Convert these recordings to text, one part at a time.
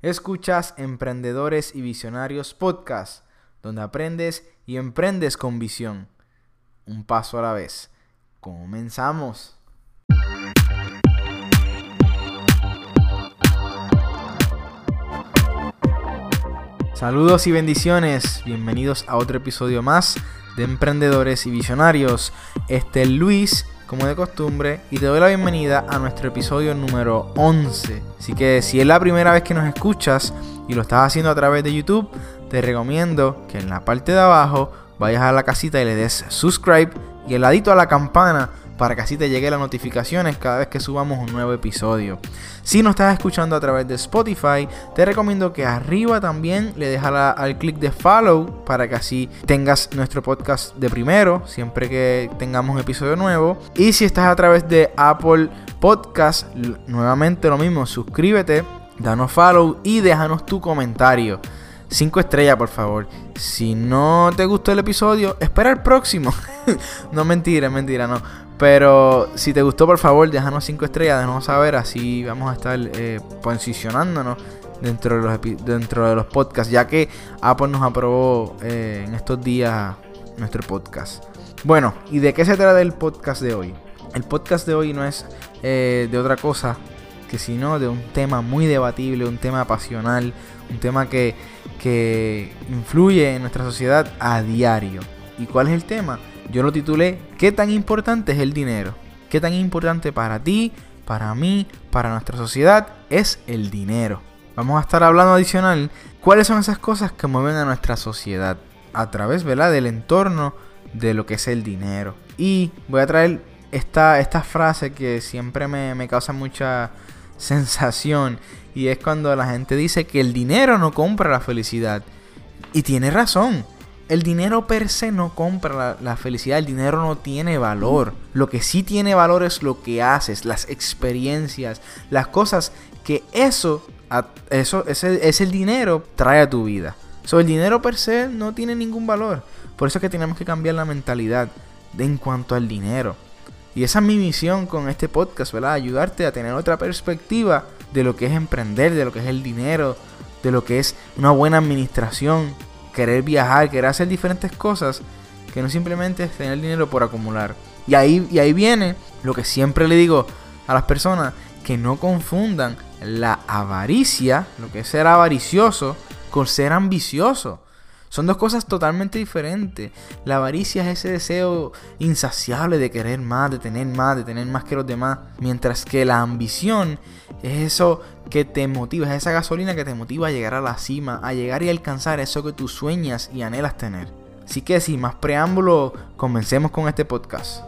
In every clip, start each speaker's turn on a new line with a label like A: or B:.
A: Escuchas Emprendedores y Visionarios Podcast, donde aprendes y emprendes con visión. Un paso a la vez. Comenzamos. Saludos y bendiciones. Bienvenidos a otro episodio más de Emprendedores y Visionarios. Este es Luis como de costumbre, y te doy la bienvenida a nuestro episodio número 11. Así que si es la primera vez que nos escuchas y lo estás haciendo a través de YouTube, te recomiendo que en la parte de abajo vayas a la casita y le des subscribe y el ladito a la campana para que así te lleguen las notificaciones cada vez que subamos un nuevo episodio. Si nos estás escuchando a través de Spotify, te recomiendo que arriba también le dejas al clic de follow para que así tengas nuestro podcast de primero, siempre que tengamos un episodio nuevo. Y si estás a través de Apple Podcast, nuevamente lo mismo, suscríbete, danos follow y déjanos tu comentario. 5 estrellas, por favor. Si no te gustó el episodio, espera el próximo. no mentira, mentira, no. Pero si te gustó, por favor, déjanos 5 estrellas, déjanos saber, así vamos a estar eh, posicionándonos dentro de, los, dentro de los podcasts, ya que Apple nos aprobó eh, en estos días nuestro podcast. Bueno, ¿y de qué se trata el podcast de hoy? El podcast de hoy no es eh, de otra cosa que sino de un tema muy debatible, un tema pasional, un tema que, que influye en nuestra sociedad a diario. ¿Y cuál es el tema? Yo lo titulé ¿Qué tan importante es el dinero? ¿Qué tan importante para ti, para mí, para nuestra sociedad es el dinero? Vamos a estar hablando adicional cuáles son esas cosas que mueven a nuestra sociedad a través ¿verdad? del entorno de lo que es el dinero. Y voy a traer esta, frase que siempre me, me causa mucha sensación y es cuando la gente dice que el dinero no compra la felicidad. Y tiene razón. El dinero per se no compra la, felicidad, el dinero no tiene valor. Lo que sí tiene valor es lo que haces, las experiencias, las cosas que eso, eso ese, el dinero trae a tu vida. So, el dinero per se no tiene ningún valor. Por eso es que tenemos que cambiar la mentalidad en cuanto al dinero. Y esa es mi misión con este podcast, ¿verdad? Ayudarte a tener otra perspectiva de lo que es emprender, de lo que es el dinero, de lo que es una buena administración querer viajar, querer hacer diferentes cosas, que no simplemente es tener dinero por acumular. Y ahí, y ahí viene lo que siempre le digo a las personas, que no confundan la avaricia, lo que es ser avaricioso, con ser ambicioso. Son dos cosas totalmente diferentes. La avaricia es ese deseo insaciable de querer más, de tener más, de tener más que los demás. Mientras que la ambición es eso que te motiva, es esa gasolina que te motiva a llegar a la cima, a llegar y alcanzar eso que tú sueñas y anhelas tener. Así que sin más preámbulo, comencemos con este podcast.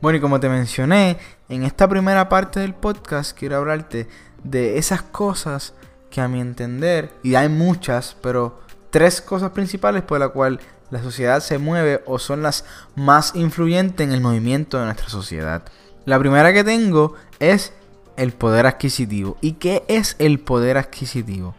A: Bueno, y como te mencioné, en esta primera parte del podcast quiero hablarte de esas cosas que a mi entender, y hay muchas, pero tres cosas principales por las cuales la sociedad se mueve o son las más influyentes en el movimiento de nuestra sociedad. La primera que tengo es el poder adquisitivo. ¿Y qué es el poder adquisitivo?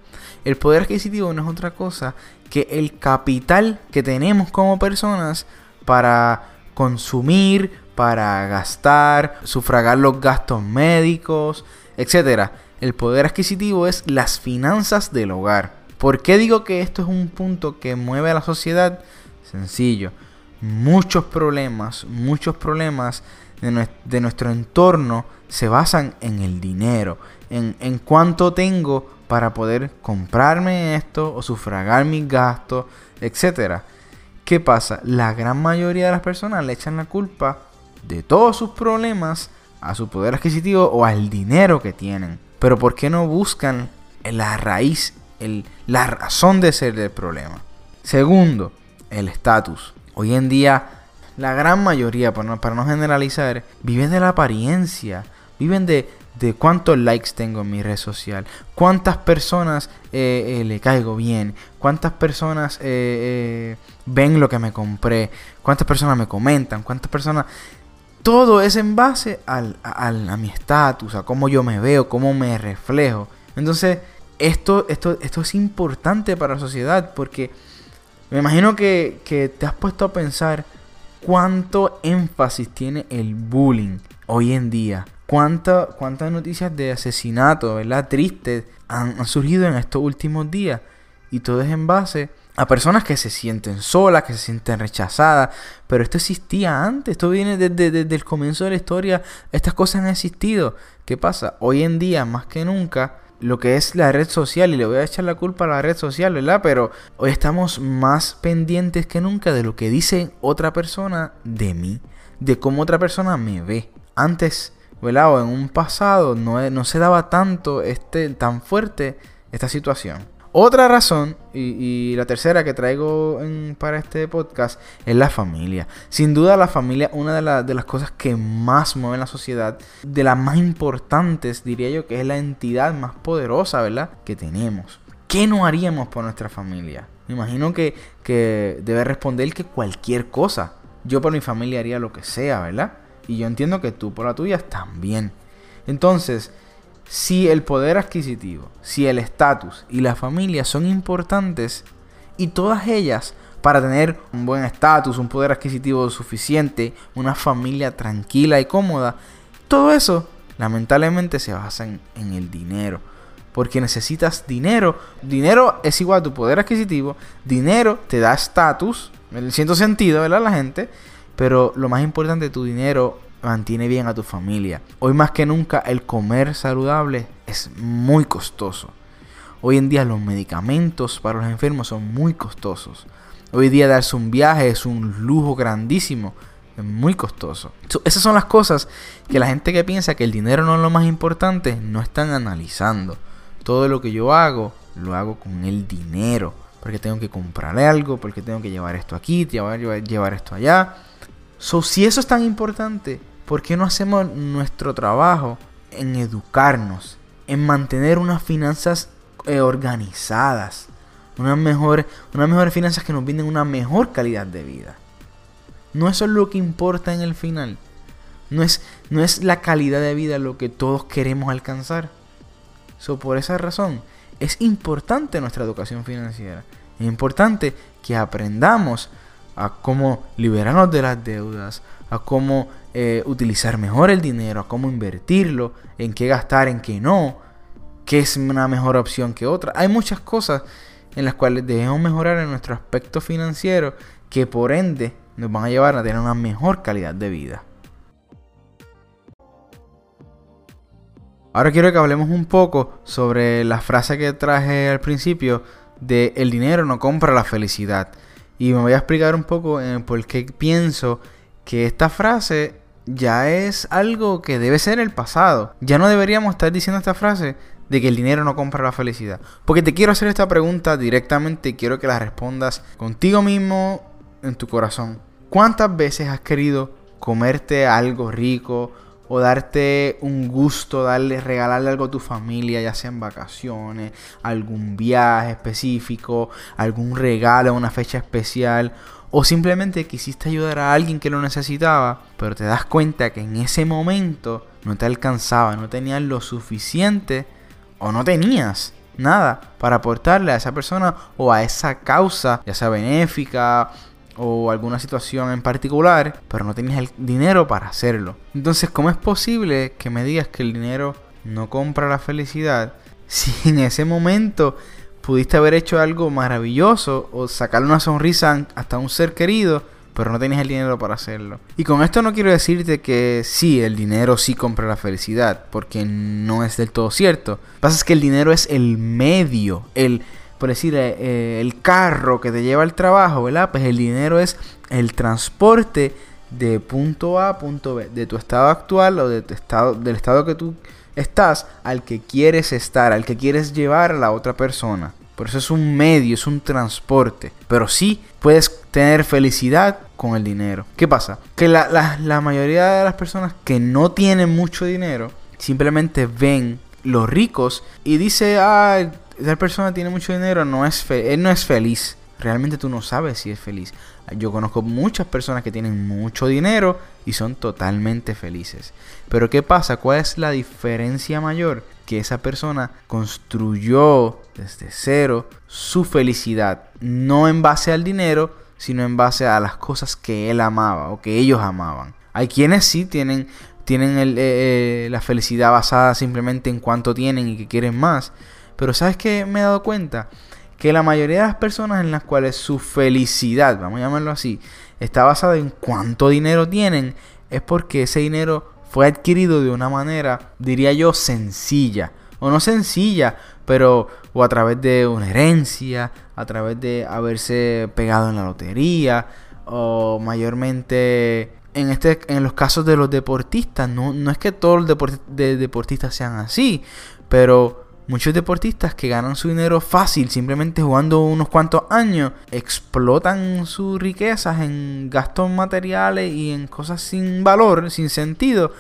A: El poder adquisitivo no es otra cosa que el capital que tenemos como personas para consumir, para gastar, sufragar los gastos médicos, etc. El poder adquisitivo es las finanzas del hogar. ¿Por qué digo que esto es un punto que mueve a la sociedad? Sencillo. Muchos problemas, muchos problemas de, nuestro entorno se basan en el dinero, en, en cuánto tengo para poder comprarme esto o sufragar mis gastos, etc. ¿Qué pasa? La gran mayoría de las personas le echan la culpa de todos sus problemas a su poder adquisitivo o al dinero que tienen. Pero ¿por qué no buscan la raíz, el, la razón de ser del problema? Segundo, el estatus. Hoy en día, la gran mayoría, para no, para no generalizar, viven de la apariencia, viven de, de cuántos likes tengo en mi red social, cuántas personas eh, eh, le caigo bien, cuántas personas eh, ven lo que me compré, cuántas personas me comentan, cuántas personas todo es en base al, a mi estatus, a cómo yo me veo, cómo me reflejo. Entonces, esto, esto, esto es importante para la sociedad porque me imagino que, que te has puesto a pensar cuánto énfasis tiene el bullying hoy en día. ¿Cuánta, ¿Cuántas noticias de asesinato, ¿verdad? Tristes han, han, surgido en estos últimos días? Y todo es en base a personas que se sienten solas, que se sienten rechazadas. Pero esto existía antes, esto viene desde, desde el comienzo de la historia. Estas cosas han existido. ¿Qué pasa? Hoy en día, más que nunca, lo que es la red social, y le voy a echar la culpa a la red social, ¿verdad? Pero hoy estamos más pendientes que nunca de lo que dice otra persona de mí, de cómo otra persona me ve. Antes, ¿verdad? En un pasado no, no se daba tanto, este, tan fuerte esta situación. Otra razón, y, la tercera que traigo para este podcast, es la familia. Sin duda la familia una de, de, las cosas que más mueven la sociedad, de las más importantes, diría yo, que es la entidad más poderosa, ¿verdad? Que tenemos. ¿Qué no haríamos por nuestra familia? Me imagino que, que debe responder que cualquier cosa. Yo por mi familia haría lo que sea, ¿verdad? Y yo entiendo que tú por la tuya también. Entonces, si el poder adquisitivo, si el estatus y la familia son importantes y todas ellas para tener un buen estatus, un poder adquisitivo suficiente, una familia tranquila y cómoda, todo eso lamentablemente se basa en, el dinero. Porque necesitas dinero. Dinero es igual a tu poder adquisitivo. Dinero te da estatus. En cierto sentido, ¿verdad? La gente. Pero lo más importante, tu dinero mantiene bien a tu familia. Hoy más que nunca el comer saludable es muy costoso. Hoy en día los medicamentos para los enfermos son muy costosos. Hoy día darse un viaje es un lujo grandísimo, es muy costoso. esas son las cosas que la gente que piensa que el dinero no es lo más importante no están analizando. Todo lo que yo hago, lo hago con el dinero. Porque tengo que comprarle algo, porque tengo que llevar esto aquí, llevar, llevar esto allá. So, si eso es tan importante, ¿por qué no hacemos nuestro trabajo en educarnos, en mantener unas finanzas eh, organizadas, unas mejores, unas mejores finanzas que nos brinden una mejor calidad de vida? No eso es lo que importa en el final. No es, no es la calidad de vida lo que todos queremos alcanzar. So, por esa razón, es importante nuestra educación financiera. Es importante que aprendamos a cómo liberarnos de las deudas, a cómo eh, utilizar mejor el dinero, a cómo invertirlo, en qué gastar, en qué no, qué es una mejor opción que otra. Hay muchas cosas en las cuales debemos mejorar en nuestro aspecto financiero que por ende nos van a llevar a tener una mejor calidad de vida. Ahora quiero que hablemos un poco sobre la frase que traje al principio de el dinero no compra la felicidad. Y me voy a explicar un poco en por qué pienso que esta frase ya es algo que debe ser el pasado. Ya no deberíamos estar diciendo esta frase de que el dinero no compra la felicidad. Porque te quiero hacer esta pregunta directamente y quiero que la respondas contigo mismo en tu corazón. ¿Cuántas veces has querido comerte algo rico o darte un gusto, darle, regalarle algo a tu familia, ya sea en vacaciones, algún viaje específico, algún regalo, una fecha especial, o simplemente quisiste ayudar a alguien que lo necesitaba, pero te das cuenta que en ese momento no te alcanzaba, no tenías lo suficiente o no tenías nada para aportarle a esa persona o a esa causa, ya sea benéfica o alguna situación en particular, pero no tenías el dinero para hacerlo. Entonces, ¿cómo es posible que me digas que el dinero no compra la felicidad si en ese momento pudiste haber hecho algo maravilloso o sacarle una sonrisa hasta un ser querido, pero no tenías el dinero para hacerlo. Y con esto no quiero decirte que sí, el dinero sí compra la felicidad, porque no es del todo cierto. Lo que pasa es que el dinero es el medio, el, por decir, eh, eh, el carro que te lleva al trabajo, ¿verdad? Pues el dinero es el transporte de punto A a punto B, de tu estado actual o de estado, del estado que tú estás al que quieres estar, al que quieres llevar a la otra persona. Por eso es un medio, es un transporte. Pero sí puedes tener felicidad con el dinero. ¿Qué pasa? Que la, la mayoría de las personas que no tienen mucho dinero simplemente ven los ricos y dice, ah, esa persona tiene mucho dinero, no es él no es feliz. Realmente tú no sabes si es feliz. Yo conozco muchas personas que tienen mucho dinero y son totalmente felices. Pero ¿qué pasa? ¿Cuál es la diferencia mayor? que esa persona construyó desde cero su felicidad, no en base al dinero, sino en base a las cosas que él amaba o que ellos amaban. Hay quienes sí tienen, tienen eh, eh, la felicidad basada simplemente en cuánto tienen y que quieren más. Pero ¿sabes qué me he dado cuenta? Que la mayoría de las personas en las cuales su felicidad, vamos a llamarlo así, está basada en cuánto dinero tienen, es porque ese dinero fue adquirido de una manera, diría yo, sencilla. O no sencilla, pero o a través de una herencia, a través de haberse pegado en la lotería, o mayormente en, este, en los casos de los deportistas, no, no es que todos los deportistas sean así, pero muchos deportistas que ganan su dinero fácil simplemente jugando unos cuantos años, explotan sus riquezas en gastos materiales y en cosas sin valor, sin sentido,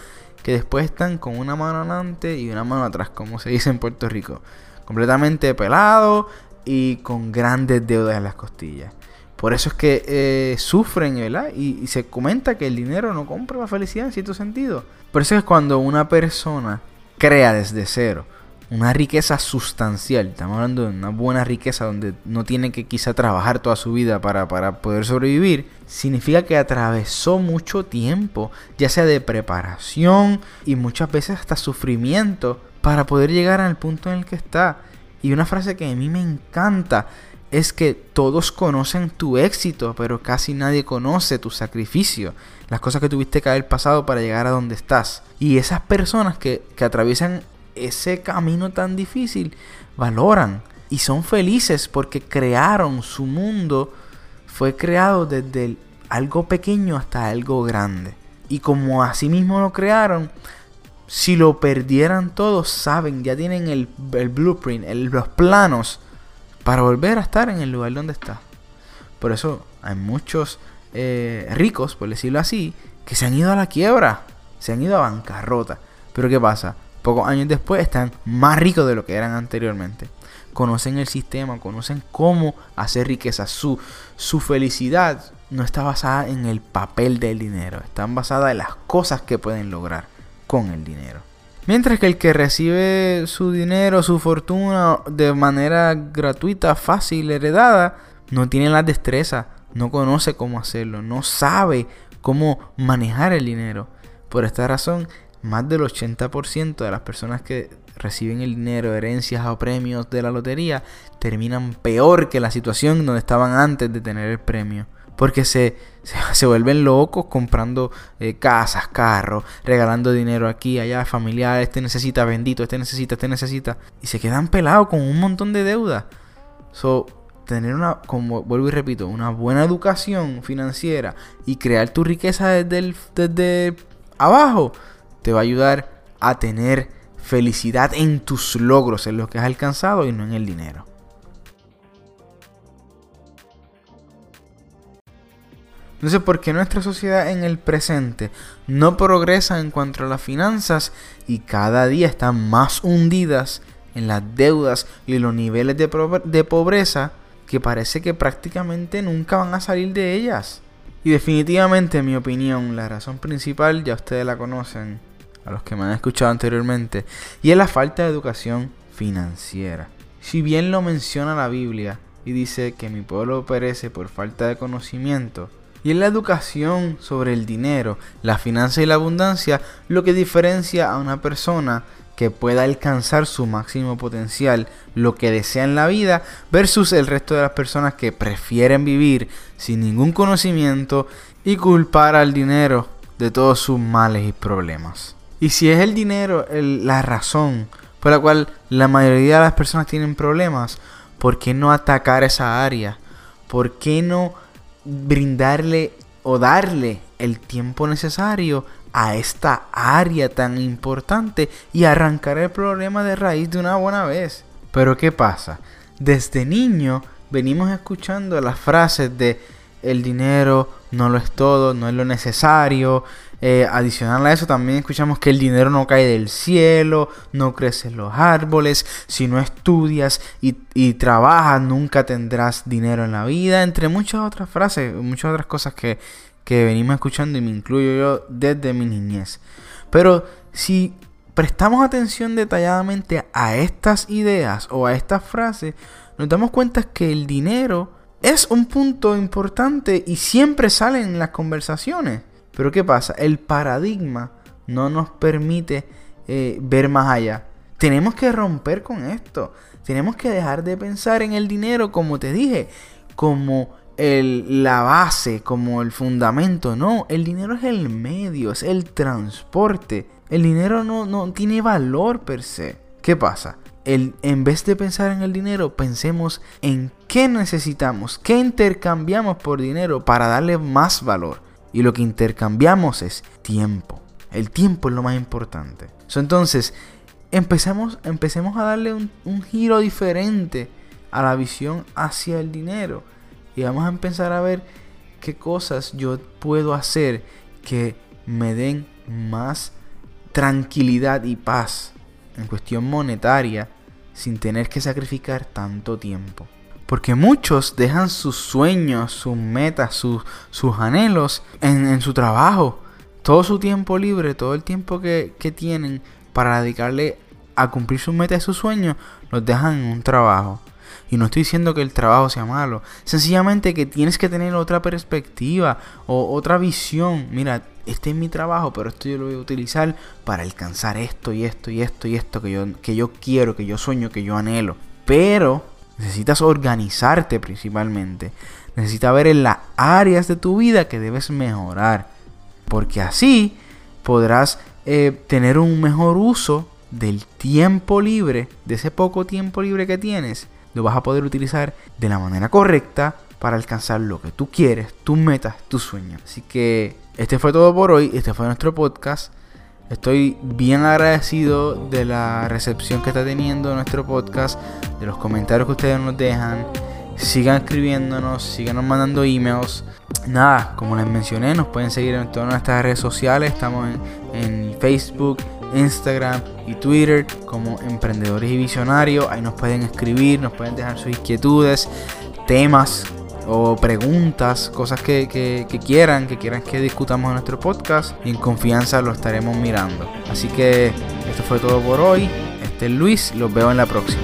A: que después están con una mano adelante y una mano atrás, como se dice en Puerto Rico. Completamente pelado y con grandes deudas en las costillas. Por eso es que eh, sufren, ¿verdad? Y, se comenta que el dinero no compra la felicidad en cierto sentido. Por eso es cuando una persona crea desde cero una riqueza sustancial, estamos hablando de una buena riqueza donde no tiene que quizá trabajar toda su vida para, para poder sobrevivir, significa que atravesó mucho tiempo, ya sea de preparación y muchas veces hasta sufrimiento, para poder llegar al punto en el que está. Y una frase que a mí me encanta es que todos conocen tu éxito, pero casi nadie conoce tu sacrificio, las cosas que tuviste que haber pasado para llegar a donde estás. Y esas personas que, que atraviesan ese camino tan difícil valoran y son felices porque crearon su mundo, fue creado desde algo pequeño hasta algo grande. Y como así mismo lo crearon, si lo perdieran todos, saben, ya tienen el, blueprint, los planos para volver a estar en el lugar donde está. Por eso hay muchos eh, ricos, por decirlo así, que se han ido a la quiebra, se han ido a bancarrota. Pero ¿qué pasa? Pocos años después están más ricos de lo que eran anteriormente. Conocen el sistema, conocen cómo hacer riqueza. Su, su felicidad no está basada en el papel del dinero, están basadas en las cosas que pueden lograr con el dinero. Mientras que el que recibe su dinero, su fortuna de manera gratuita, fácil, heredada, no tiene la destreza, no conoce cómo hacerlo, no sabe cómo manejar el dinero. Por esta razón, más del 80% de las personas que reciben el dinero, herencias o premios de la lotería, terminan peor que la situación donde estaban antes de tener el premio. Porque se, se, vuelven locos comprando eh, casas, carros, regalando dinero aquí, allá, familiares, este necesita, bendito, este necesita, este necesita. Y se quedan pelados con un montón de deuda. So, tener una, como vuelvo y repito, una buena educación financiera y crear tu riqueza desde, desde abajo, te va a ayudar a tener felicidad en tus logros, en lo que has alcanzado y no en el dinero. Entonces, ¿por qué nuestra sociedad en el presente no progresa en cuanto a las finanzas y cada día están más hundidas en las deudas y los niveles de, de pobreza que parece que prácticamente nunca van a salir de ellas? Y definitivamente, en mi opinión, la razón principal, ya ustedes la conocen, a los que me han escuchado anteriormente, y es la falta de educación financiera. Si bien lo menciona la Biblia y dice que mi pueblo perece por falta de conocimiento, y en la educación sobre el dinero, la finanza y la abundancia lo que diferencia a una persona que pueda alcanzar su máximo potencial, lo que desea en la vida, versus el resto de las personas que prefieren vivir sin ningún conocimiento y culpar al dinero de todos sus males y problemas. Y si es el dinero la razón por la cual la mayoría de las personas tienen problemas, ¿por qué no atacar esa área? ¿Por qué no brindarle o darle el tiempo necesario a esta área tan importante y arrancar el problema de raíz de una buena vez. Pero ¿qué pasa? Desde niño venimos escuchando las frases de el dinero no lo es todo, no es lo necesario. Eh, adicional a eso también escuchamos que el dinero no cae del cielo, no crecen los árboles, si no estudias y, y, trabajas nunca tendrás dinero en la vida, entre muchas otras frases, muchas otras cosas que, que venimos escuchando y me incluyo yo desde mi niñez. Pero si prestamos atención detalladamente a estas ideas o a estas frases, nos damos cuenta que el dinero es un punto importante y siempre sale en las conversaciones. Pero ¿qué pasa? El paradigma no nos permite eh, ver más allá. Tenemos que romper con esto. Tenemos que dejar de pensar en el dinero, como te dije, como el, la base, como el fundamento. No, el dinero es el medio, es el transporte. El dinero no, no tiene valor per se. ¿Qué pasa? El, en vez de pensar en el dinero, pensemos en qué necesitamos, qué intercambiamos por dinero para darle más valor. Y lo que intercambiamos es tiempo. El tiempo es lo más importante. entonces, empecemos, empecemos a darle un, un giro diferente a la visión hacia el dinero. Y vamos a empezar a ver qué cosas yo puedo hacer que me den más tranquilidad y paz en cuestión monetaria sin tener que sacrificar tanto tiempo. Porque muchos dejan sus sueños, sus metas, sus, sus anhelos en, su trabajo. Todo su tiempo libre, todo el tiempo que, que tienen para dedicarle a cumplir sus metas y sus sueños, los dejan en un trabajo. Y no estoy diciendo que el trabajo sea malo. Sencillamente que tienes que tener otra perspectiva o otra visión. Mira, este es mi trabajo, pero esto yo lo voy a utilizar para alcanzar esto y esto y esto y esto que yo, que yo quiero, que yo sueño, que yo anhelo. Pero necesitas organizarte principalmente. Necesitas ver en las áreas de tu vida que debes mejorar. Porque así podrás eh, tener un mejor uso del tiempo libre, de ese poco tiempo libre que tienes lo vas a poder utilizar de la manera correcta para alcanzar lo que tú quieres, tus metas, tus sueños. Así que este fue todo por hoy, este fue nuestro podcast. Estoy bien agradecido de la recepción que está teniendo nuestro podcast, de los comentarios que ustedes nos dejan. Sigan escribiéndonos, sigan mandando emails. Nada, como les mencioné, nos pueden seguir en todas nuestras redes sociales. Estamos en, en Facebook, Instagram y Twitter como Emprendedores y Visionarios. Ahí nos pueden escribir, nos pueden dejar sus inquietudes, temas o preguntas, cosas que, quieran, que quieran que discutamos en nuestro podcast. Y en confianza lo estaremos mirando. Así que esto fue todo por hoy. Este es Luis, los veo en la próxima.